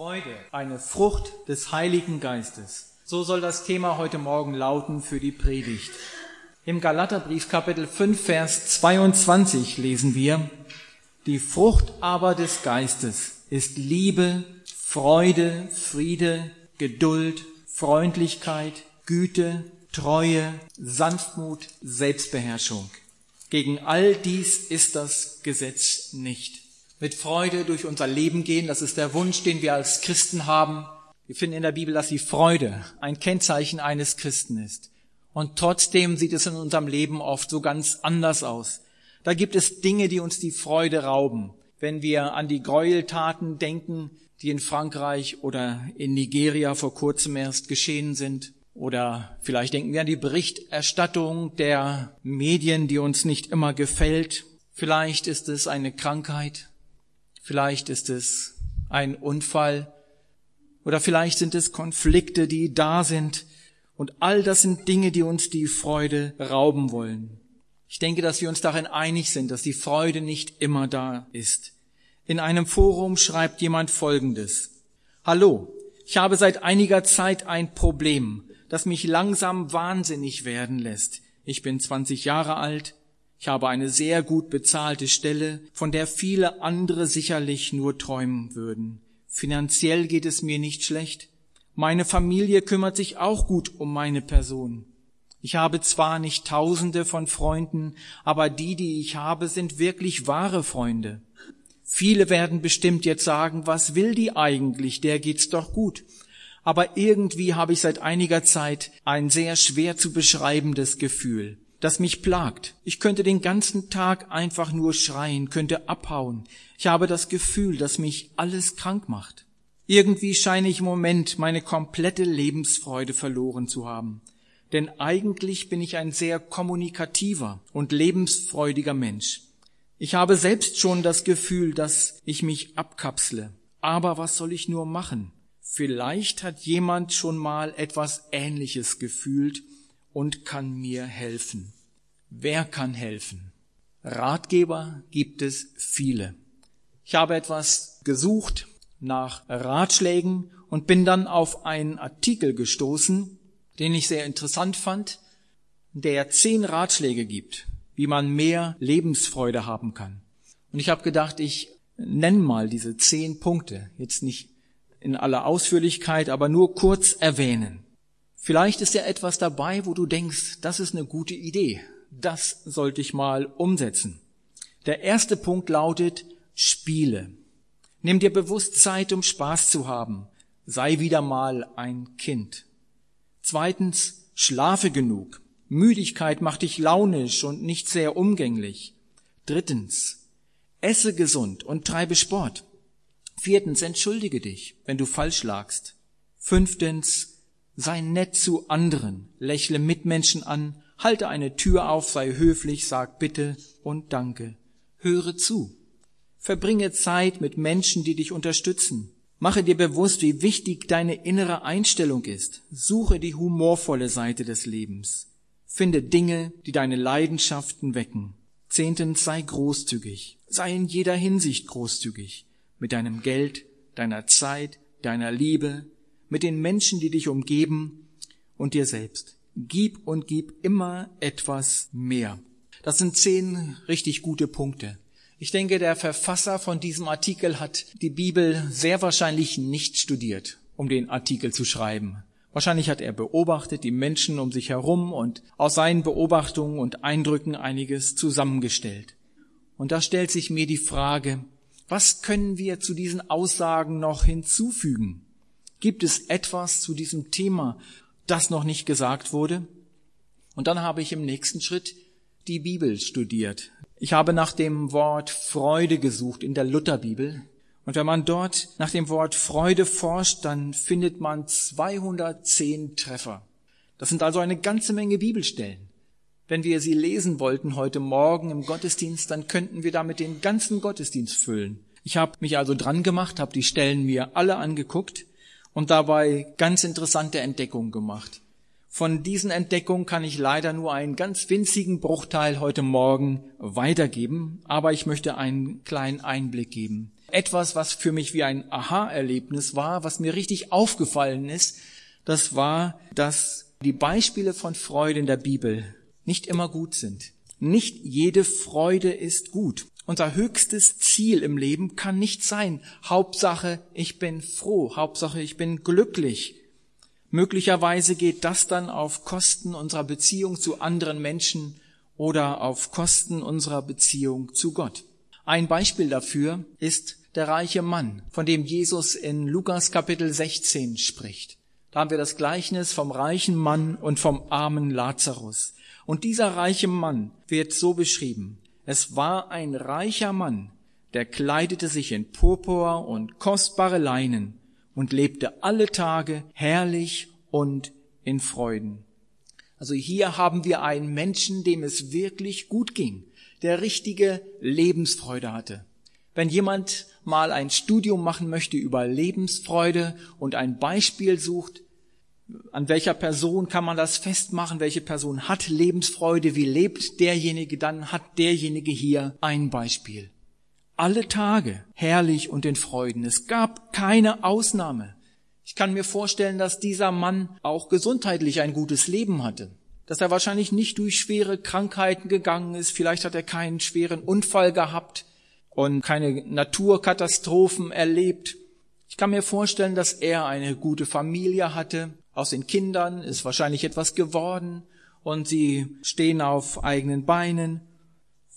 Freude, eine Frucht des Heiligen Geistes. So soll das Thema heute Morgen lauten für die Predigt. Im Galaterbrief Kapitel 5 Vers 22 lesen wir, die Frucht aber des Geistes ist Liebe, Freude, Friede, Geduld, Freundlichkeit, Güte, Treue, Sanftmut, Selbstbeherrschung. Gegen all dies ist das Gesetz nicht mit Freude durch unser Leben gehen. Das ist der Wunsch, den wir als Christen haben. Wir finden in der Bibel, dass die Freude ein Kennzeichen eines Christen ist. Und trotzdem sieht es in unserem Leben oft so ganz anders aus. Da gibt es Dinge, die uns die Freude rauben. Wenn wir an die Gräueltaten denken, die in Frankreich oder in Nigeria vor kurzem erst geschehen sind, oder vielleicht denken wir an die Berichterstattung der Medien, die uns nicht immer gefällt. Vielleicht ist es eine Krankheit, Vielleicht ist es ein Unfall oder vielleicht sind es Konflikte, die da sind. Und all das sind Dinge, die uns die Freude rauben wollen. Ich denke, dass wir uns darin einig sind, dass die Freude nicht immer da ist. In einem Forum schreibt jemand Folgendes. Hallo, ich habe seit einiger Zeit ein Problem, das mich langsam wahnsinnig werden lässt. Ich bin 20 Jahre alt, ich habe eine sehr gut bezahlte Stelle, von der viele andere sicherlich nur träumen würden. Finanziell geht es mir nicht schlecht. Meine Familie kümmert sich auch gut um meine Person. Ich habe zwar nicht tausende von Freunden, aber die, die ich habe, sind wirklich wahre Freunde. Viele werden bestimmt jetzt sagen, was will die eigentlich, der geht's doch gut. Aber irgendwie habe ich seit einiger Zeit ein sehr schwer zu beschreibendes Gefühl das mich plagt. Ich könnte den ganzen Tag einfach nur schreien, könnte abhauen. Ich habe das Gefühl, dass mich alles krank macht. Irgendwie scheine ich im Moment meine komplette Lebensfreude verloren zu haben. Denn eigentlich bin ich ein sehr kommunikativer und lebensfreudiger Mensch. Ich habe selbst schon das Gefühl, dass ich mich abkapsle. Aber was soll ich nur machen? Vielleicht hat jemand schon mal etwas Ähnliches gefühlt und kann mir helfen. Wer kann helfen? Ratgeber gibt es viele. Ich habe etwas gesucht nach Ratschlägen und bin dann auf einen Artikel gestoßen, den ich sehr interessant fand, der zehn Ratschläge gibt, wie man mehr Lebensfreude haben kann. Und ich habe gedacht, ich nenne mal diese zehn Punkte, jetzt nicht in aller Ausführlichkeit, aber nur kurz erwähnen. Vielleicht ist ja etwas dabei, wo du denkst, das ist eine gute Idee. Das sollte ich mal umsetzen. Der erste Punkt lautet Spiele. Nimm dir bewusst Zeit, um Spaß zu haben. Sei wieder mal ein Kind. Zweitens, schlafe genug. Müdigkeit macht dich launisch und nicht sehr umgänglich. Drittens, esse gesund und treibe Sport. Viertens, entschuldige dich, wenn du falsch lagst. Fünftens, Sei nett zu anderen, lächle Mitmenschen an, halte eine Tür auf, sei höflich, sag bitte und danke. Höre zu. Verbringe Zeit mit Menschen, die dich unterstützen. Mache dir bewusst, wie wichtig deine innere Einstellung ist. Suche die humorvolle Seite des Lebens. Finde Dinge, die deine Leidenschaften wecken. Zehntens, sei großzügig. Sei in jeder Hinsicht großzügig. Mit deinem Geld, deiner Zeit, deiner Liebe, mit den Menschen, die dich umgeben und dir selbst. Gib und gib immer etwas mehr. Das sind zehn richtig gute Punkte. Ich denke, der Verfasser von diesem Artikel hat die Bibel sehr wahrscheinlich nicht studiert, um den Artikel zu schreiben. Wahrscheinlich hat er beobachtet die Menschen um sich herum und aus seinen Beobachtungen und Eindrücken einiges zusammengestellt. Und da stellt sich mir die Frage, was können wir zu diesen Aussagen noch hinzufügen? Gibt es etwas zu diesem Thema, das noch nicht gesagt wurde? Und dann habe ich im nächsten Schritt die Bibel studiert. Ich habe nach dem Wort Freude gesucht in der Lutherbibel. Und wenn man dort nach dem Wort Freude forscht, dann findet man 210 Treffer. Das sind also eine ganze Menge Bibelstellen. Wenn wir sie lesen wollten heute Morgen im Gottesdienst, dann könnten wir damit den ganzen Gottesdienst füllen. Ich habe mich also dran gemacht, habe die Stellen mir alle angeguckt und dabei ganz interessante Entdeckungen gemacht. Von diesen Entdeckungen kann ich leider nur einen ganz winzigen Bruchteil heute Morgen weitergeben, aber ich möchte einen kleinen Einblick geben. etwas, was für mich wie ein Aha-Erlebnis war, was mir richtig aufgefallen ist, das war, dass die Beispiele von Freude in der Bibel nicht immer gut sind. Nicht jede Freude ist gut. Unser höchstes Ziel im Leben kann nicht sein, Hauptsache, ich bin froh, Hauptsache, ich bin glücklich. Möglicherweise geht das dann auf Kosten unserer Beziehung zu anderen Menschen oder auf Kosten unserer Beziehung zu Gott. Ein Beispiel dafür ist der reiche Mann, von dem Jesus in Lukas Kapitel 16 spricht. Da haben wir das Gleichnis vom reichen Mann und vom armen Lazarus. Und dieser reiche Mann wird so beschrieben. Es war ein reicher Mann, der kleidete sich in Purpur und kostbare Leinen und lebte alle Tage herrlich und in Freuden. Also hier haben wir einen Menschen, dem es wirklich gut ging, der richtige Lebensfreude hatte. Wenn jemand mal ein Studium machen möchte über Lebensfreude und ein Beispiel sucht, an welcher Person kann man das festmachen? Welche Person hat Lebensfreude? Wie lebt derjenige? Dann hat derjenige hier ein Beispiel. Alle Tage herrlich und in Freuden. Es gab keine Ausnahme. Ich kann mir vorstellen, dass dieser Mann auch gesundheitlich ein gutes Leben hatte. Dass er wahrscheinlich nicht durch schwere Krankheiten gegangen ist. Vielleicht hat er keinen schweren Unfall gehabt und keine Naturkatastrophen erlebt. Ich kann mir vorstellen, dass er eine gute Familie hatte, aus den Kindern ist wahrscheinlich etwas geworden und sie stehen auf eigenen Beinen.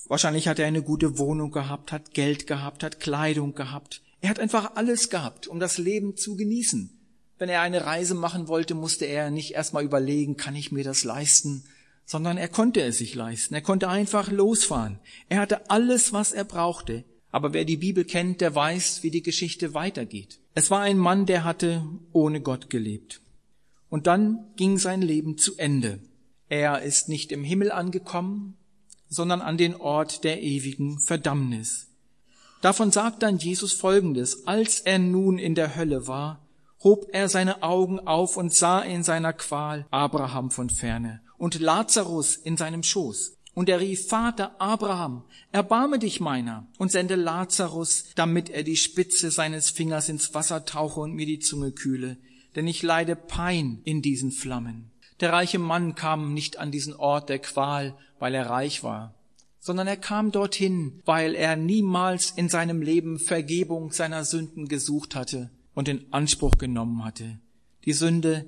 Wahrscheinlich hat er eine gute Wohnung gehabt, hat Geld gehabt, hat Kleidung gehabt. Er hat einfach alles gehabt, um das Leben zu genießen. Wenn er eine Reise machen wollte, musste er nicht erstmal überlegen, kann ich mir das leisten, sondern er konnte es sich leisten. Er konnte einfach losfahren. Er hatte alles, was er brauchte. Aber wer die Bibel kennt, der weiß, wie die Geschichte weitergeht. Es war ein Mann, der hatte ohne Gott gelebt. Und dann ging sein Leben zu Ende. Er ist nicht im Himmel angekommen, sondern an den Ort der ewigen Verdammnis. Davon sagt dann Jesus Folgendes. Als er nun in der Hölle war, hob er seine Augen auf und sah in seiner Qual Abraham von ferne und Lazarus in seinem Schoß. Und er rief, Vater Abraham, erbarme dich meiner und sende Lazarus, damit er die Spitze seines Fingers ins Wasser tauche und mir die Zunge kühle, denn ich leide Pein in diesen Flammen. Der reiche Mann kam nicht an diesen Ort der Qual, weil er reich war, sondern er kam dorthin, weil er niemals in seinem Leben Vergebung seiner Sünden gesucht hatte und in Anspruch genommen hatte. Die Sünde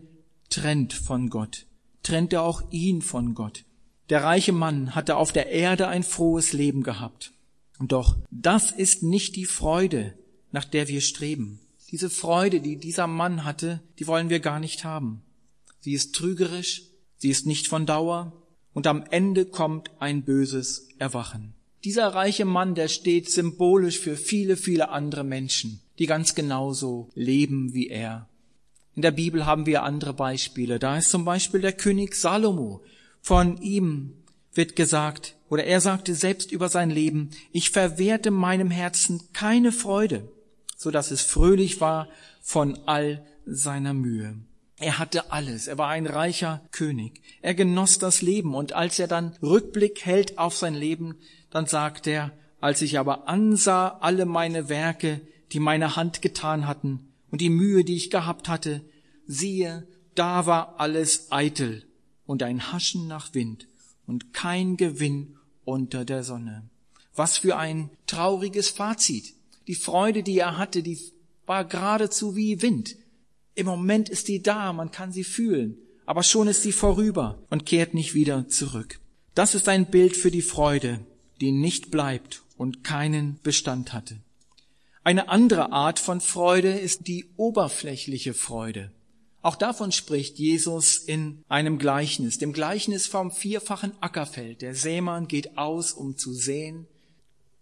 trennt von Gott, trennte auch ihn von Gott. Der reiche Mann hatte auf der Erde ein frohes Leben gehabt. Doch das ist nicht die Freude, nach der wir streben. Diese Freude, die dieser Mann hatte, die wollen wir gar nicht haben. Sie ist trügerisch, sie ist nicht von Dauer und am Ende kommt ein böses Erwachen. Dieser reiche Mann, der steht symbolisch für viele, viele andere Menschen, die ganz genauso leben wie er. In der Bibel haben wir andere Beispiele. Da ist zum Beispiel der König Salomo. Von ihm wird gesagt, oder er sagte selbst über sein Leben, ich verwehrte meinem Herzen keine Freude, so dass es fröhlich war von all seiner Mühe. Er hatte alles. Er war ein reicher König. Er genoss das Leben. Und als er dann Rückblick hält auf sein Leben, dann sagt er, als ich aber ansah alle meine Werke, die meine Hand getan hatten, und die Mühe, die ich gehabt hatte, siehe, da war alles eitel und ein Haschen nach Wind und kein Gewinn unter der Sonne. Was für ein trauriges Fazit. Die Freude, die er hatte, die war geradezu wie Wind. Im Moment ist die da, man kann sie fühlen, aber schon ist sie vorüber und kehrt nicht wieder zurück. Das ist ein Bild für die Freude, die nicht bleibt und keinen Bestand hatte. Eine andere Art von Freude ist die oberflächliche Freude. Auch davon spricht Jesus in einem Gleichnis, dem Gleichnis vom vierfachen Ackerfeld. Der Sämann geht aus, um zu säen,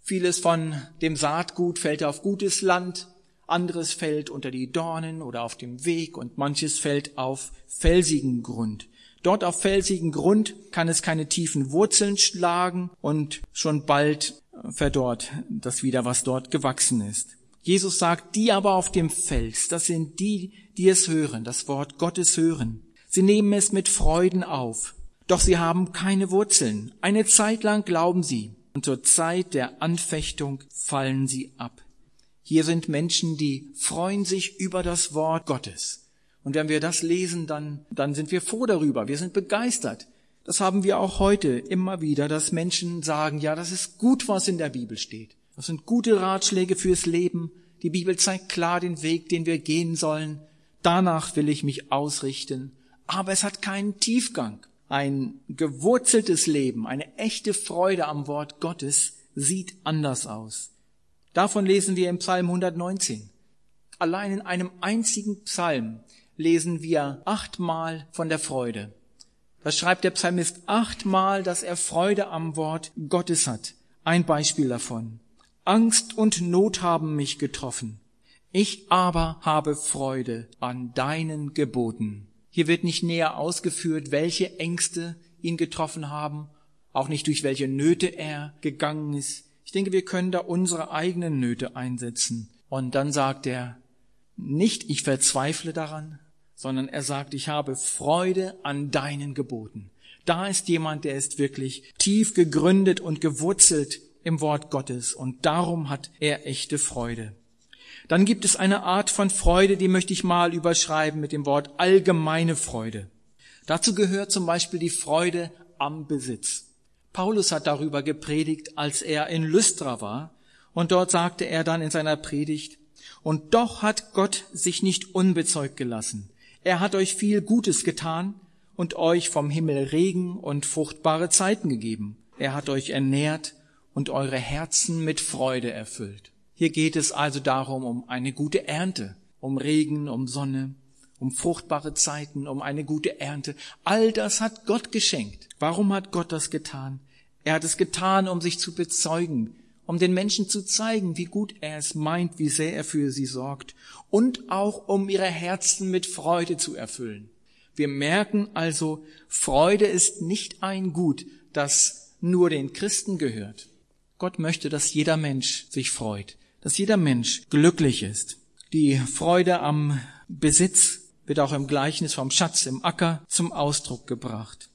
Vieles von dem Saatgut fällt auf gutes Land, anderes fällt unter die Dornen oder auf dem Weg und manches fällt auf felsigen Grund. Dort auf felsigen Grund kann es keine tiefen Wurzeln schlagen und schon bald verdorrt das wieder, was dort gewachsen ist. Jesus sagt, die aber auf dem Fels, das sind die, die es hören, das Wort Gottes hören. Sie nehmen es mit Freuden auf, doch sie haben keine Wurzeln. Eine Zeit lang glauben sie, und zur Zeit der Anfechtung fallen sie ab. Hier sind Menschen, die freuen sich über das Wort Gottes. Und wenn wir das lesen, dann, dann sind wir froh darüber. Wir sind begeistert. Das haben wir auch heute immer wieder, dass Menschen sagen, ja, das ist gut, was in der Bibel steht. Das sind gute Ratschläge fürs Leben. Die Bibel zeigt klar den Weg, den wir gehen sollen. Danach will ich mich ausrichten. Aber es hat keinen Tiefgang. Ein gewurzeltes Leben, eine echte Freude am Wort Gottes sieht anders aus. Davon lesen wir im Psalm 119. Allein in einem einzigen Psalm lesen wir achtmal von der Freude. Das schreibt der Psalmist achtmal, dass er Freude am Wort Gottes hat. Ein Beispiel davon. Angst und Not haben mich getroffen. Ich aber habe Freude an deinen Geboten. Hier wird nicht näher ausgeführt, welche Ängste ihn getroffen haben, auch nicht durch welche Nöte er gegangen ist. Ich denke, wir können da unsere eigenen Nöte einsetzen. Und dann sagt er, nicht ich verzweifle daran, sondern er sagt, ich habe Freude an deinen Geboten. Da ist jemand, der ist wirklich tief gegründet und gewurzelt im Wort Gottes und darum hat er echte Freude. Dann gibt es eine Art von Freude, die möchte ich mal überschreiben mit dem Wort allgemeine Freude. Dazu gehört zum Beispiel die Freude am Besitz. Paulus hat darüber gepredigt, als er in Lystra war, und dort sagte er dann in seiner Predigt, und doch hat Gott sich nicht unbezeugt gelassen. Er hat euch viel Gutes getan und euch vom Himmel Regen und fruchtbare Zeiten gegeben. Er hat euch ernährt und eure Herzen mit Freude erfüllt. Hier geht es also darum, um eine gute Ernte, um Regen, um Sonne, um fruchtbare Zeiten, um eine gute Ernte. All das hat Gott geschenkt. Warum hat Gott das getan? Er hat es getan, um sich zu bezeugen, um den Menschen zu zeigen, wie gut er es meint, wie sehr er für sie sorgt und auch um ihre Herzen mit Freude zu erfüllen. Wir merken also, Freude ist nicht ein Gut, das nur den Christen gehört. Gott möchte, dass jeder Mensch sich freut, dass jeder Mensch glücklich ist. Die Freude am Besitz wird auch im Gleichnis vom Schatz im Acker zum Ausdruck gebracht.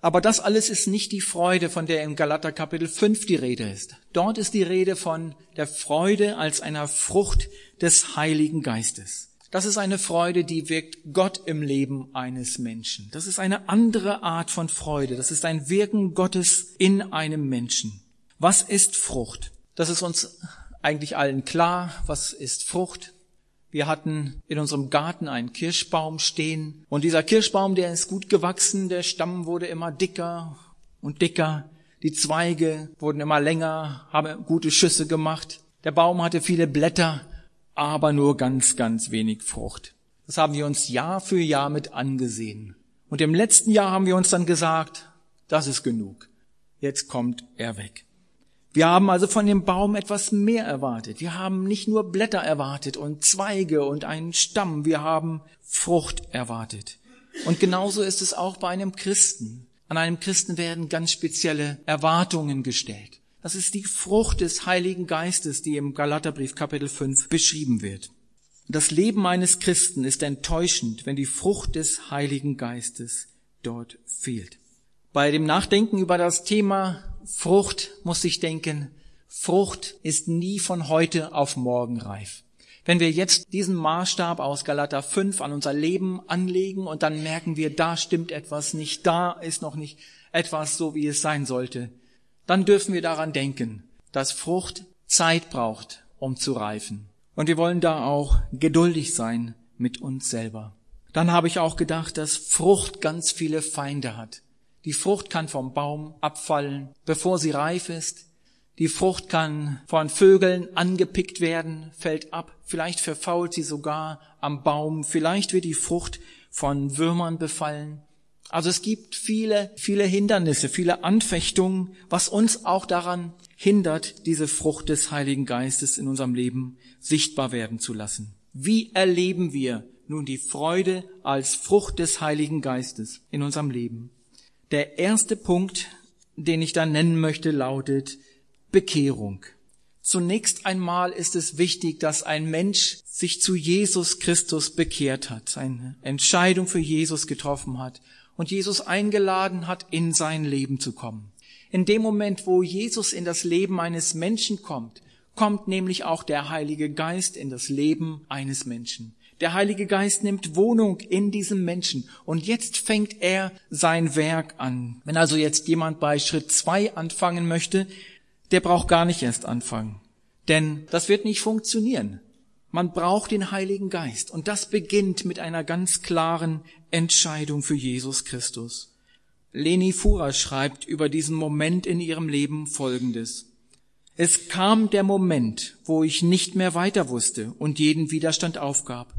Aber das alles ist nicht die Freude, von der im Galater Kapitel 5 die Rede ist. Dort ist die Rede von der Freude als einer Frucht des Heiligen Geistes. Das ist eine Freude, die wirkt Gott im Leben eines Menschen. Das ist eine andere Art von Freude. Das ist ein Wirken Gottes in einem Menschen. Was ist Frucht? Das ist uns eigentlich allen klar. Was ist Frucht? Wir hatten in unserem Garten einen Kirschbaum stehen und dieser Kirschbaum, der ist gut gewachsen, der Stamm wurde immer dicker und dicker, die Zweige wurden immer länger, haben gute Schüsse gemacht. Der Baum hatte viele Blätter, aber nur ganz, ganz wenig Frucht. Das haben wir uns Jahr für Jahr mit angesehen. Und im letzten Jahr haben wir uns dann gesagt, das ist genug. Jetzt kommt er weg. Wir haben also von dem Baum etwas mehr erwartet. Wir haben nicht nur Blätter erwartet und Zweige und einen Stamm, wir haben Frucht erwartet. Und genauso ist es auch bei einem Christen. An einem Christen werden ganz spezielle Erwartungen gestellt. Das ist die Frucht des Heiligen Geistes, die im Galaterbrief Kapitel 5 beschrieben wird. Das Leben eines Christen ist enttäuschend, wenn die Frucht des Heiligen Geistes dort fehlt. Bei dem Nachdenken über das Thema Frucht muss ich denken, Frucht ist nie von heute auf morgen reif. Wenn wir jetzt diesen Maßstab aus Galater 5 an unser Leben anlegen und dann merken wir, da stimmt etwas nicht, da ist noch nicht etwas so, wie es sein sollte, dann dürfen wir daran denken, dass Frucht Zeit braucht, um zu reifen. Und wir wollen da auch geduldig sein mit uns selber. Dann habe ich auch gedacht, dass Frucht ganz viele Feinde hat. Die Frucht kann vom Baum abfallen, bevor sie reif ist. Die Frucht kann von Vögeln angepickt werden, fällt ab. Vielleicht verfault sie sogar am Baum. Vielleicht wird die Frucht von Würmern befallen. Also es gibt viele, viele Hindernisse, viele Anfechtungen, was uns auch daran hindert, diese Frucht des Heiligen Geistes in unserem Leben sichtbar werden zu lassen. Wie erleben wir nun die Freude als Frucht des Heiligen Geistes in unserem Leben? Der erste Punkt, den ich da nennen möchte, lautet Bekehrung. Zunächst einmal ist es wichtig, dass ein Mensch sich zu Jesus Christus bekehrt hat, eine Entscheidung für Jesus getroffen hat und Jesus eingeladen hat, in sein Leben zu kommen. In dem Moment, wo Jesus in das Leben eines Menschen kommt, kommt nämlich auch der Heilige Geist in das Leben eines Menschen. Der Heilige Geist nimmt Wohnung in diesem Menschen und jetzt fängt er sein Werk an. Wenn also jetzt jemand bei Schritt zwei anfangen möchte, der braucht gar nicht erst anfangen. Denn das wird nicht funktionieren. Man braucht den Heiligen Geist und das beginnt mit einer ganz klaren Entscheidung für Jesus Christus. Leni Fura schreibt über diesen Moment in ihrem Leben Folgendes. Es kam der Moment, wo ich nicht mehr weiter wusste und jeden Widerstand aufgab.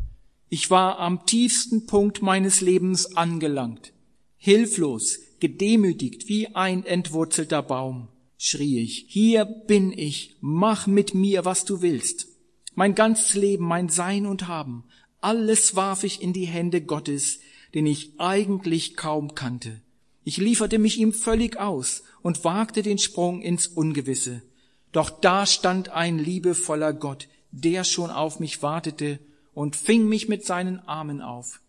Ich war am tiefsten Punkt meines Lebens angelangt. Hilflos, gedemütigt wie ein entwurzelter Baum, schrie ich, hier bin ich, mach mit mir, was du willst. Mein ganzes Leben, mein Sein und Haben, alles warf ich in die Hände Gottes, den ich eigentlich kaum kannte. Ich lieferte mich ihm völlig aus und wagte den Sprung ins Ungewisse. Doch da stand ein liebevoller Gott, der schon auf mich wartete und fing mich mit seinen Armen auf.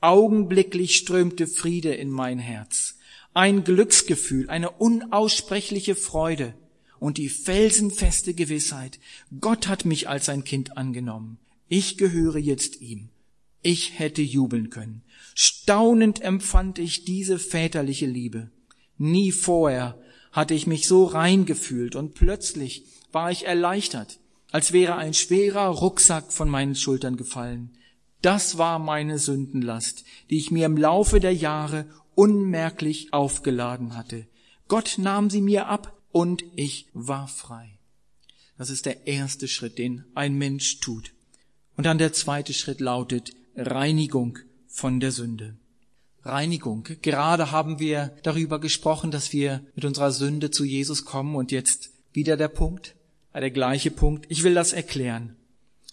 Augenblicklich strömte Friede in mein Herz, ein Glücksgefühl, eine unaussprechliche Freude und die felsenfeste Gewissheit, Gott hat mich als sein Kind angenommen. Ich gehöre jetzt ihm. Ich hätte jubeln können. Staunend empfand ich diese väterliche Liebe. Nie vorher hatte ich mich so rein gefühlt und plötzlich war ich erleichtert, als wäre ein schwerer Rucksack von meinen Schultern gefallen. Das war meine Sündenlast, die ich mir im Laufe der Jahre unmerklich aufgeladen hatte. Gott nahm sie mir ab und ich war frei. Das ist der erste Schritt, den ein Mensch tut. Und dann der zweite Schritt lautet Reinigung von der Sünde. Reinigung. Gerade haben wir darüber gesprochen, dass wir mit unserer Sünde zu Jesus kommen und jetzt wieder der Punkt, der gleiche Punkt. Ich will das erklären.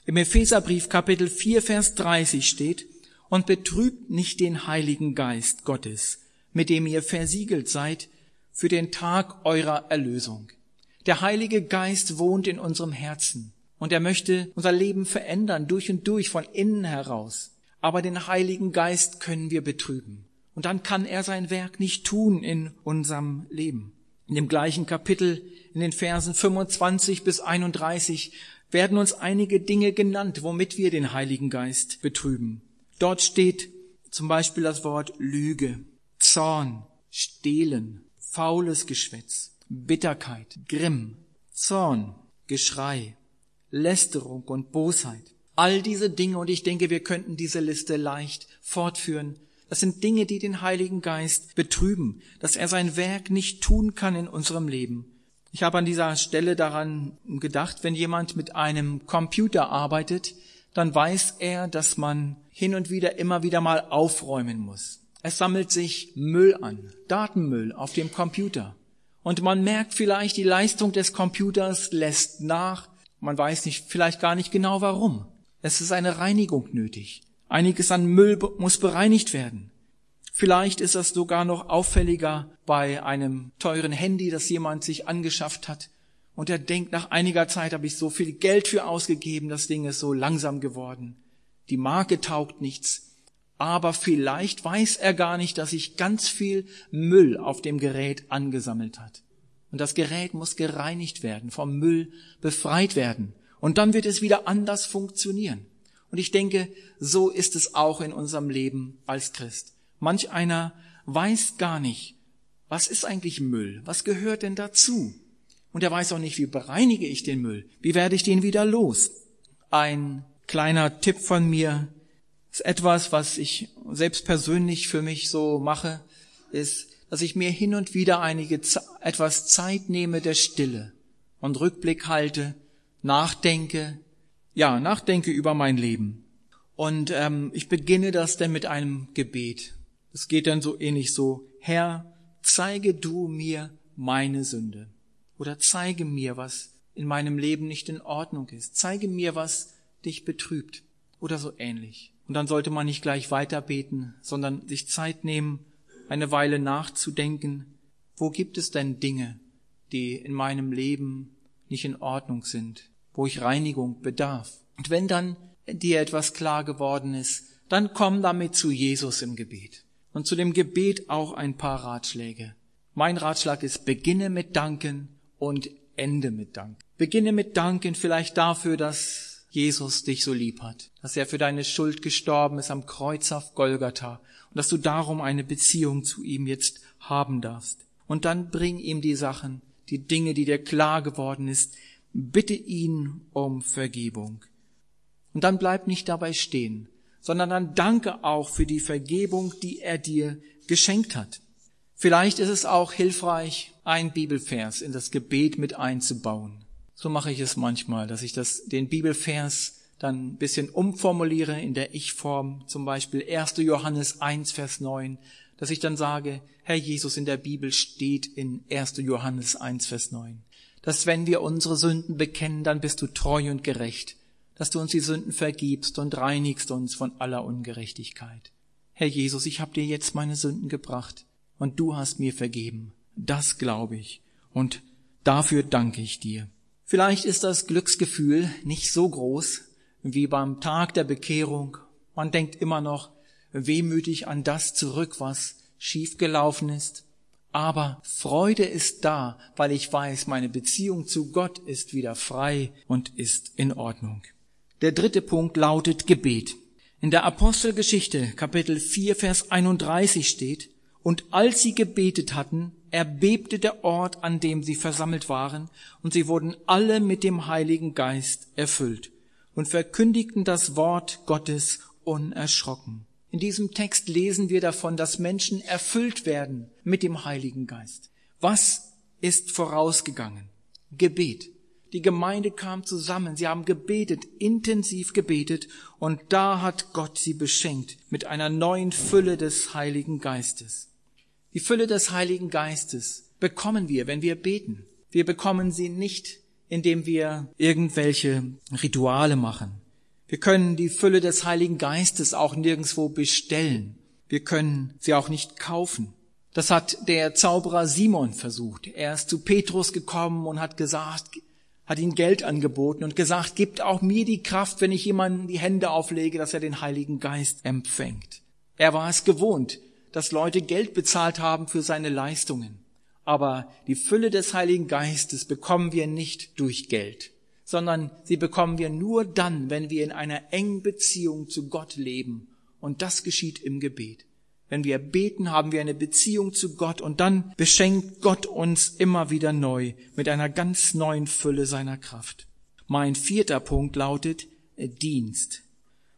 Im Epheserbrief Kapitel 4 Vers 30 steht, und betrübt nicht den Heiligen Geist Gottes, mit dem ihr versiegelt seid für den Tag eurer Erlösung. Der Heilige Geist wohnt in unserem Herzen und er möchte unser Leben verändern, durch und durch, von innen heraus aber den Heiligen Geist können wir betrüben. Und dann kann er sein Werk nicht tun in unserem Leben. In dem gleichen Kapitel, in den Versen 25 bis 31, werden uns einige Dinge genannt, womit wir den Heiligen Geist betrüben. Dort steht zum Beispiel das Wort Lüge, Zorn, Stehlen, faules Geschwätz, Bitterkeit, Grimm, Zorn, Geschrei, Lästerung und Bosheit, All diese Dinge, und ich denke, wir könnten diese Liste leicht fortführen. Das sind Dinge, die den Heiligen Geist betrüben, dass er sein Werk nicht tun kann in unserem Leben. Ich habe an dieser Stelle daran gedacht, wenn jemand mit einem Computer arbeitet, dann weiß er, dass man hin und wieder immer wieder mal aufräumen muss. Es sammelt sich Müll an, Datenmüll auf dem Computer. Und man merkt vielleicht, die Leistung des Computers lässt nach. Man weiß nicht, vielleicht gar nicht genau warum. Es ist eine Reinigung nötig. Einiges an Müll muss bereinigt werden. Vielleicht ist das sogar noch auffälliger bei einem teuren Handy, das jemand sich angeschafft hat. Und er denkt, nach einiger Zeit habe ich so viel Geld für ausgegeben, das Ding ist so langsam geworden. Die Marke taugt nichts. Aber vielleicht weiß er gar nicht, dass sich ganz viel Müll auf dem Gerät angesammelt hat. Und das Gerät muss gereinigt werden, vom Müll befreit werden. Und dann wird es wieder anders funktionieren. Und ich denke, so ist es auch in unserem Leben als Christ. Manch einer weiß gar nicht, was ist eigentlich Müll? Was gehört denn dazu? Und er weiß auch nicht, wie bereinige ich den Müll? Wie werde ich den wieder los? Ein kleiner Tipp von mir ist etwas, was ich selbst persönlich für mich so mache, ist, dass ich mir hin und wieder einige etwas Zeit nehme der Stille und Rückblick halte nachdenke, ja, nachdenke über mein Leben. Und ähm, ich beginne das dann mit einem Gebet. Es geht dann so ähnlich so, Herr, zeige du mir meine Sünde. Oder zeige mir, was in meinem Leben nicht in Ordnung ist. Zeige mir, was dich betrübt. Oder so ähnlich. Und dann sollte man nicht gleich weiter beten, sondern sich Zeit nehmen, eine Weile nachzudenken, wo gibt es denn Dinge, die in meinem Leben nicht in Ordnung sind? wo ich Reinigung bedarf. Und wenn dann dir etwas klar geworden ist, dann komm damit zu Jesus im Gebet. Und zu dem Gebet auch ein paar Ratschläge. Mein Ratschlag ist, beginne mit Danken und ende mit Dank. Beginne mit Danken vielleicht dafür, dass Jesus dich so lieb hat, dass er für deine Schuld gestorben ist am Kreuz auf Golgatha und dass du darum eine Beziehung zu ihm jetzt haben darfst. Und dann bring ihm die Sachen, die Dinge, die dir klar geworden ist, bitte ihn um Vergebung. Und dann bleib nicht dabei stehen, sondern dann danke auch für die Vergebung, die er dir geschenkt hat. Vielleicht ist es auch hilfreich, ein Bibelvers in das Gebet mit einzubauen. So mache ich es manchmal, dass ich das, den Bibelvers dann ein bisschen umformuliere in der Ich-Form, zum Beispiel 1. Johannes 1, Vers 9, dass ich dann sage, Herr Jesus, in der Bibel steht in 1. Johannes 1, Vers 9, dass wenn wir unsere Sünden bekennen, dann bist du treu und gerecht, dass du uns die Sünden vergibst und reinigst uns von aller Ungerechtigkeit. Herr Jesus, ich habe dir jetzt meine Sünden gebracht und du hast mir vergeben. Das glaube ich und dafür danke ich dir. Vielleicht ist das Glücksgefühl nicht so groß wie beim Tag der Bekehrung. Man denkt immer noch wehmütig an das zurück, was schiefgelaufen ist. Aber Freude ist da, weil ich weiß, meine Beziehung zu Gott ist wieder frei und ist in Ordnung. Der dritte Punkt lautet Gebet. In der Apostelgeschichte Kapitel 4 Vers 31 steht, und als sie gebetet hatten, erbebte der Ort, an dem sie versammelt waren, und sie wurden alle mit dem Heiligen Geist erfüllt und verkündigten das Wort Gottes unerschrocken. In diesem Text lesen wir davon, dass Menschen erfüllt werden mit dem Heiligen Geist. Was ist vorausgegangen? Gebet. Die Gemeinde kam zusammen, sie haben gebetet, intensiv gebetet, und da hat Gott sie beschenkt mit einer neuen Fülle des Heiligen Geistes. Die Fülle des Heiligen Geistes bekommen wir, wenn wir beten. Wir bekommen sie nicht, indem wir irgendwelche Rituale machen. Wir können die Fülle des Heiligen Geistes auch nirgendwo bestellen. Wir können sie auch nicht kaufen. Das hat der Zauberer Simon versucht. Er ist zu Petrus gekommen und hat gesagt, hat ihm Geld angeboten und gesagt, gibt auch mir die Kraft, wenn ich jemanden die Hände auflege, dass er den Heiligen Geist empfängt. Er war es gewohnt, dass Leute Geld bezahlt haben für seine Leistungen. Aber die Fülle des Heiligen Geistes bekommen wir nicht durch Geld, sondern sie bekommen wir nur dann, wenn wir in einer engen Beziehung zu Gott leben. Und das geschieht im Gebet. Wenn wir beten, haben wir eine Beziehung zu Gott und dann beschenkt Gott uns immer wieder neu mit einer ganz neuen Fülle seiner Kraft. Mein vierter Punkt lautet äh, Dienst.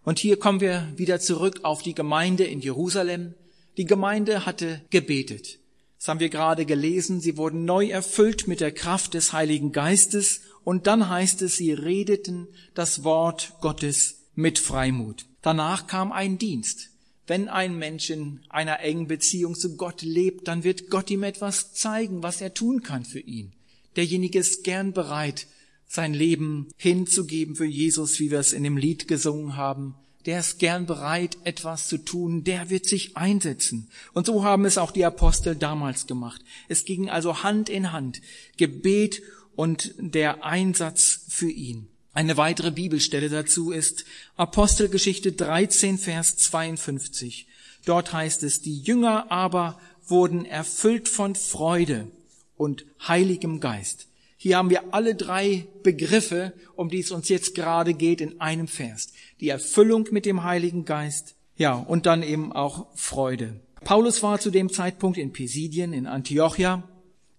Und hier kommen wir wieder zurück auf die Gemeinde in Jerusalem. Die Gemeinde hatte gebetet. Das haben wir gerade gelesen. Sie wurden neu erfüllt mit der Kraft des Heiligen Geistes. Und dann heißt es, sie redeten das Wort Gottes mit Freimut. Danach kam ein Dienst. Wenn ein Mensch in einer engen Beziehung zu Gott lebt, dann wird Gott ihm etwas zeigen, was er tun kann für ihn. Derjenige ist gern bereit, sein Leben hinzugeben für Jesus, wie wir es in dem Lied gesungen haben. Der ist gern bereit, etwas zu tun, der wird sich einsetzen. Und so haben es auch die Apostel damals gemacht. Es ging also Hand in Hand, Gebet und der Einsatz für ihn. Eine weitere Bibelstelle dazu ist Apostelgeschichte 13, Vers 52. Dort heißt es, die Jünger aber wurden erfüllt von Freude und heiligem Geist. Hier haben wir alle drei Begriffe, um die es uns jetzt gerade geht, in einem Vers. Die Erfüllung mit dem Heiligen Geist, ja, und dann eben auch Freude. Paulus war zu dem Zeitpunkt in Pisidien, in Antiochia,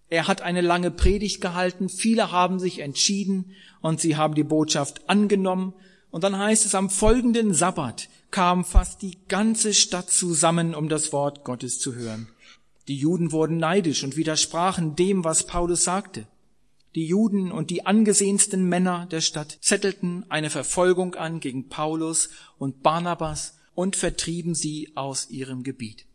er hat eine lange Predigt gehalten, viele haben sich entschieden und sie haben die Botschaft angenommen. Und dann heißt es, am folgenden Sabbat kam fast die ganze Stadt zusammen, um das Wort Gottes zu hören. Die Juden wurden neidisch und widersprachen dem, was Paulus sagte. Die Juden und die angesehensten Männer der Stadt zettelten eine Verfolgung an gegen Paulus und Barnabas und vertrieben sie aus ihrem Gebiet.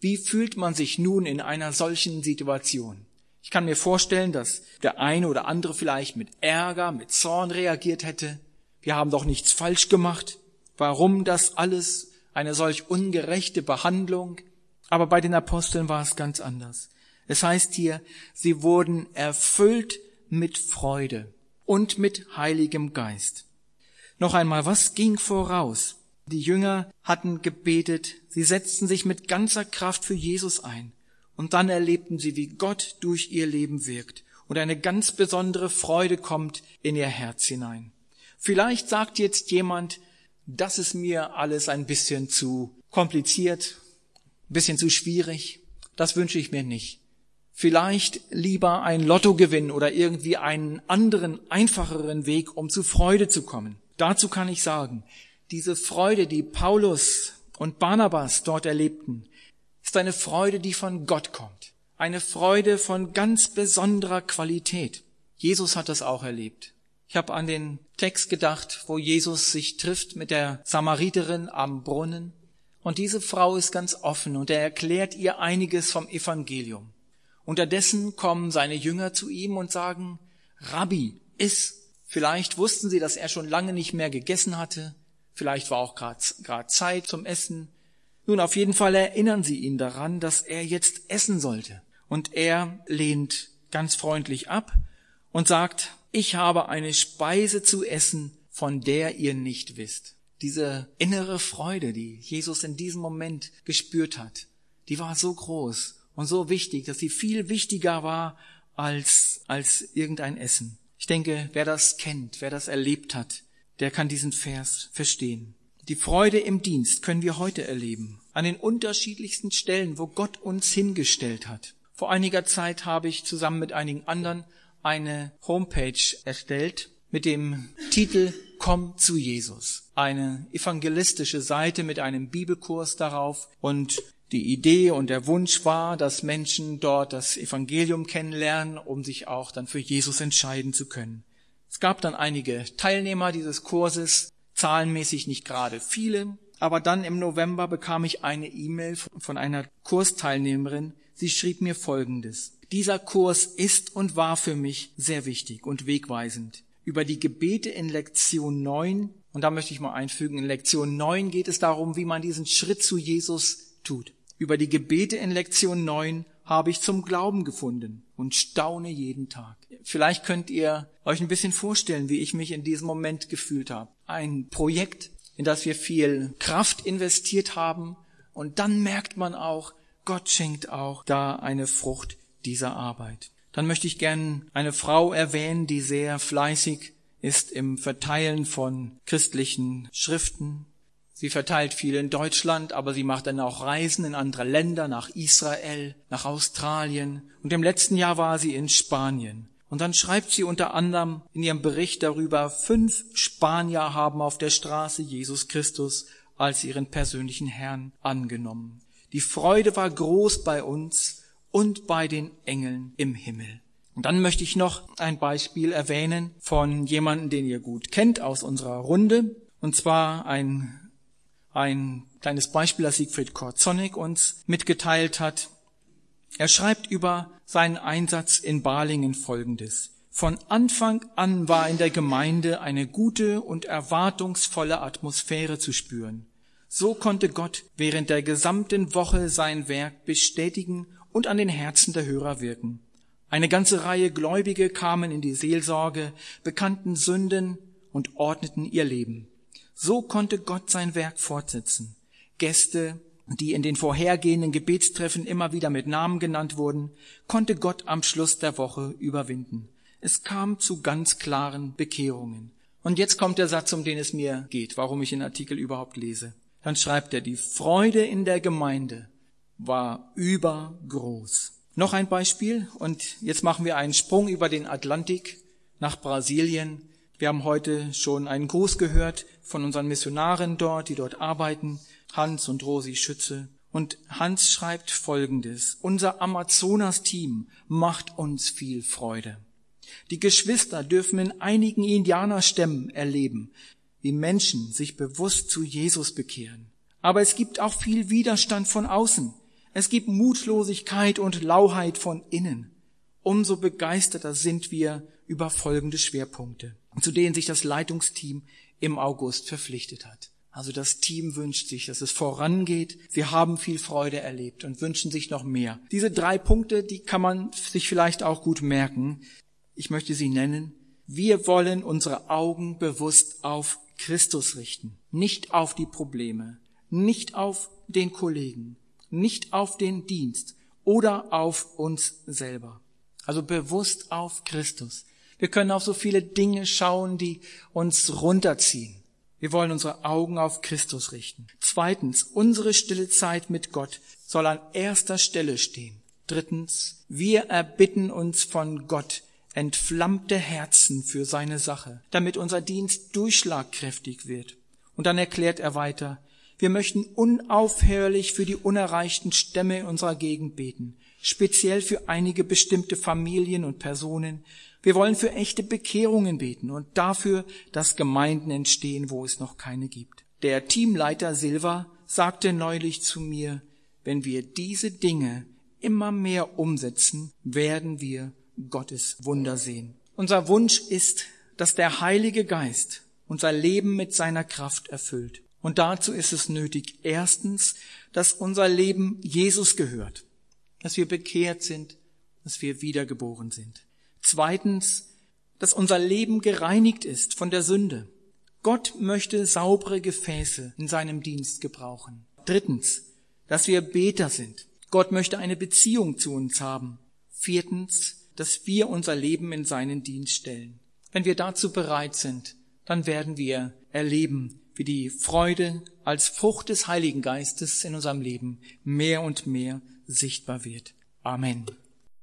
Wie fühlt man sich nun in einer solchen Situation? Ich kann mir vorstellen, dass der eine oder andere vielleicht mit Ärger, mit Zorn reagiert hätte. Wir haben doch nichts falsch gemacht. Warum das alles? Eine solch ungerechte Behandlung. Aber bei den Aposteln war es ganz anders. Es heißt hier, sie wurden erfüllt mit Freude und mit heiligem Geist. Noch einmal, was ging voraus? Die Jünger hatten gebetet, sie setzten sich mit ganzer Kraft für Jesus ein. Und dann erlebten sie, wie Gott durch ihr Leben wirkt. und eine ganz besondere Freude kommt in ihr Herz hinein. Vielleicht sagt jetzt jemand, das ist mir alles ein bisschen zu kompliziert, ein bisschen zu schwierig. Das wünsche ich mir nicht. Vielleicht lieber ein Lottogewinn oder irgendwie einen anderen, einfacheren Weg, um zu Freude zu kommen. Dazu kann ich sagen, diese Freude, die Paulus und Barnabas dort erlebten, ist eine Freude, die von Gott kommt. Eine Freude von ganz besonderer Qualität. Jesus hat das auch erlebt. Ich habe an den Text gedacht, wo Jesus sich trifft mit der Samariterin am Brunnen. Und diese Frau ist ganz offen und er erklärt ihr einiges vom Evangelium. Unterdessen kommen seine Jünger zu ihm und sagen, Rabbi, iss. Vielleicht wussten sie, dass er schon lange nicht mehr gegessen hatte. Vielleicht war auch gerade Zeit zum Essen. Nun, auf jeden Fall erinnern sie ihn daran, dass er jetzt essen sollte. Und er lehnt ganz freundlich ab und sagt, ich habe eine Speise zu essen, von der ihr nicht wisst. Diese innere Freude, die Jesus in diesem Moment gespürt hat, die war so groß und so wichtig, dass sie viel wichtiger war als, als irgendein Essen. Ich denke, wer das kennt, wer das erlebt hat, der kann diesen Vers verstehen. Die Freude im Dienst können wir heute erleben, an den unterschiedlichsten Stellen, wo Gott uns hingestellt hat. Vor einiger Zeit habe ich zusammen mit einigen anderen eine Homepage erstellt mit dem Titel Komm zu Jesus. Eine evangelistische Seite mit einem Bibelkurs darauf und die Idee und der Wunsch war, dass Menschen dort das Evangelium kennenlernen, um sich auch dann für Jesus entscheiden zu können. Es gab dann einige Teilnehmer dieses Kurses, zahlenmäßig nicht gerade viele, aber dann im November bekam ich eine E-Mail von einer Kursteilnehmerin. Sie schrieb mir Folgendes. Dieser Kurs ist und war für mich sehr wichtig und wegweisend. Über die Gebete in Lektion 9, und da möchte ich mal einfügen, in Lektion 9 geht es darum, wie man diesen Schritt zu Jesus tut. Über die Gebete in Lektion 9 habe ich zum Glauben gefunden und staune jeden Tag. Vielleicht könnt ihr euch ein bisschen vorstellen, wie ich mich in diesem Moment gefühlt habe. Ein Projekt, in das wir viel Kraft investiert haben und dann merkt man auch, Gott schenkt auch da eine Frucht dieser Arbeit. Dann möchte ich gern eine Frau erwähnen, die sehr fleißig ist im Verteilen von christlichen Schriften, Sie verteilt viel in Deutschland, aber sie macht dann auch Reisen in andere Länder, nach Israel, nach Australien. Und im letzten Jahr war sie in Spanien. Und dann schreibt sie unter anderem in ihrem Bericht darüber, fünf Spanier haben auf der Straße Jesus Christus als ihren persönlichen Herrn angenommen. Die Freude war groß bei uns und bei den Engeln im Himmel. Und dann möchte ich noch ein Beispiel erwähnen von jemandem, den ihr gut kennt aus unserer Runde, und zwar ein ein kleines Beispiel, das Siegfried Korzonic uns mitgeteilt hat. Er schreibt über seinen Einsatz in Balingen Folgendes. Von Anfang an war in der Gemeinde eine gute und erwartungsvolle Atmosphäre zu spüren. So konnte Gott während der gesamten Woche sein Werk bestätigen und an den Herzen der Hörer wirken. Eine ganze Reihe Gläubige kamen in die Seelsorge, bekannten Sünden und ordneten ihr Leben. So konnte Gott sein Werk fortsetzen. Gäste, die in den vorhergehenden Gebetstreffen immer wieder mit Namen genannt wurden, konnte Gott am Schluss der Woche überwinden. Es kam zu ganz klaren Bekehrungen. Und jetzt kommt der Satz, um den es mir geht, warum ich den Artikel überhaupt lese. Dann schreibt er, die Freude in der Gemeinde war übergroß. Noch ein Beispiel und jetzt machen wir einen Sprung über den Atlantik nach Brasilien wir haben heute schon einen Gruß gehört von unseren Missionaren dort, die dort arbeiten, Hans und Rosi Schütze. Und Hans schreibt Folgendes. Unser Amazonas-Team macht uns viel Freude. Die Geschwister dürfen in einigen Indianerstämmen erleben, wie Menschen sich bewusst zu Jesus bekehren. Aber es gibt auch viel Widerstand von außen. Es gibt Mutlosigkeit und Lauheit von innen. Umso begeisterter sind wir über folgende Schwerpunkte zu denen sich das Leitungsteam im August verpflichtet hat. Also das Team wünscht sich, dass es vorangeht. Sie haben viel Freude erlebt und wünschen sich noch mehr. Diese drei Punkte, die kann man sich vielleicht auch gut merken. Ich möchte sie nennen. Wir wollen unsere Augen bewusst auf Christus richten, nicht auf die Probleme, nicht auf den Kollegen, nicht auf den Dienst oder auf uns selber. Also bewusst auf Christus. Wir können auf so viele Dinge schauen, die uns runterziehen. Wir wollen unsere Augen auf Christus richten. Zweitens, unsere stille Zeit mit Gott soll an erster Stelle stehen. Drittens, wir erbitten uns von Gott entflammte Herzen für seine Sache, damit unser Dienst durchschlagkräftig wird. Und dann erklärt er weiter, wir möchten unaufhörlich für die unerreichten Stämme in unserer Gegend beten, speziell für einige bestimmte Familien und Personen. Wir wollen für echte Bekehrungen beten und dafür, dass Gemeinden entstehen, wo es noch keine gibt. Der Teamleiter Silva sagte neulich zu mir, wenn wir diese Dinge immer mehr umsetzen, werden wir Gottes Wunder sehen. Unser Wunsch ist, dass der Heilige Geist unser Leben mit seiner Kraft erfüllt. Und dazu ist es nötig, erstens, dass unser Leben Jesus gehört, dass wir bekehrt sind, dass wir wiedergeboren sind. Zweitens, dass unser Leben gereinigt ist von der Sünde. Gott möchte saubere Gefäße in seinem Dienst gebrauchen. Drittens, dass wir Beter sind. Gott möchte eine Beziehung zu uns haben. Viertens, dass wir unser Leben in seinen Dienst stellen. Wenn wir dazu bereit sind, dann werden wir erleben, wie die Freude als Frucht des Heiligen Geistes in unserem Leben mehr und mehr sichtbar wird. Amen.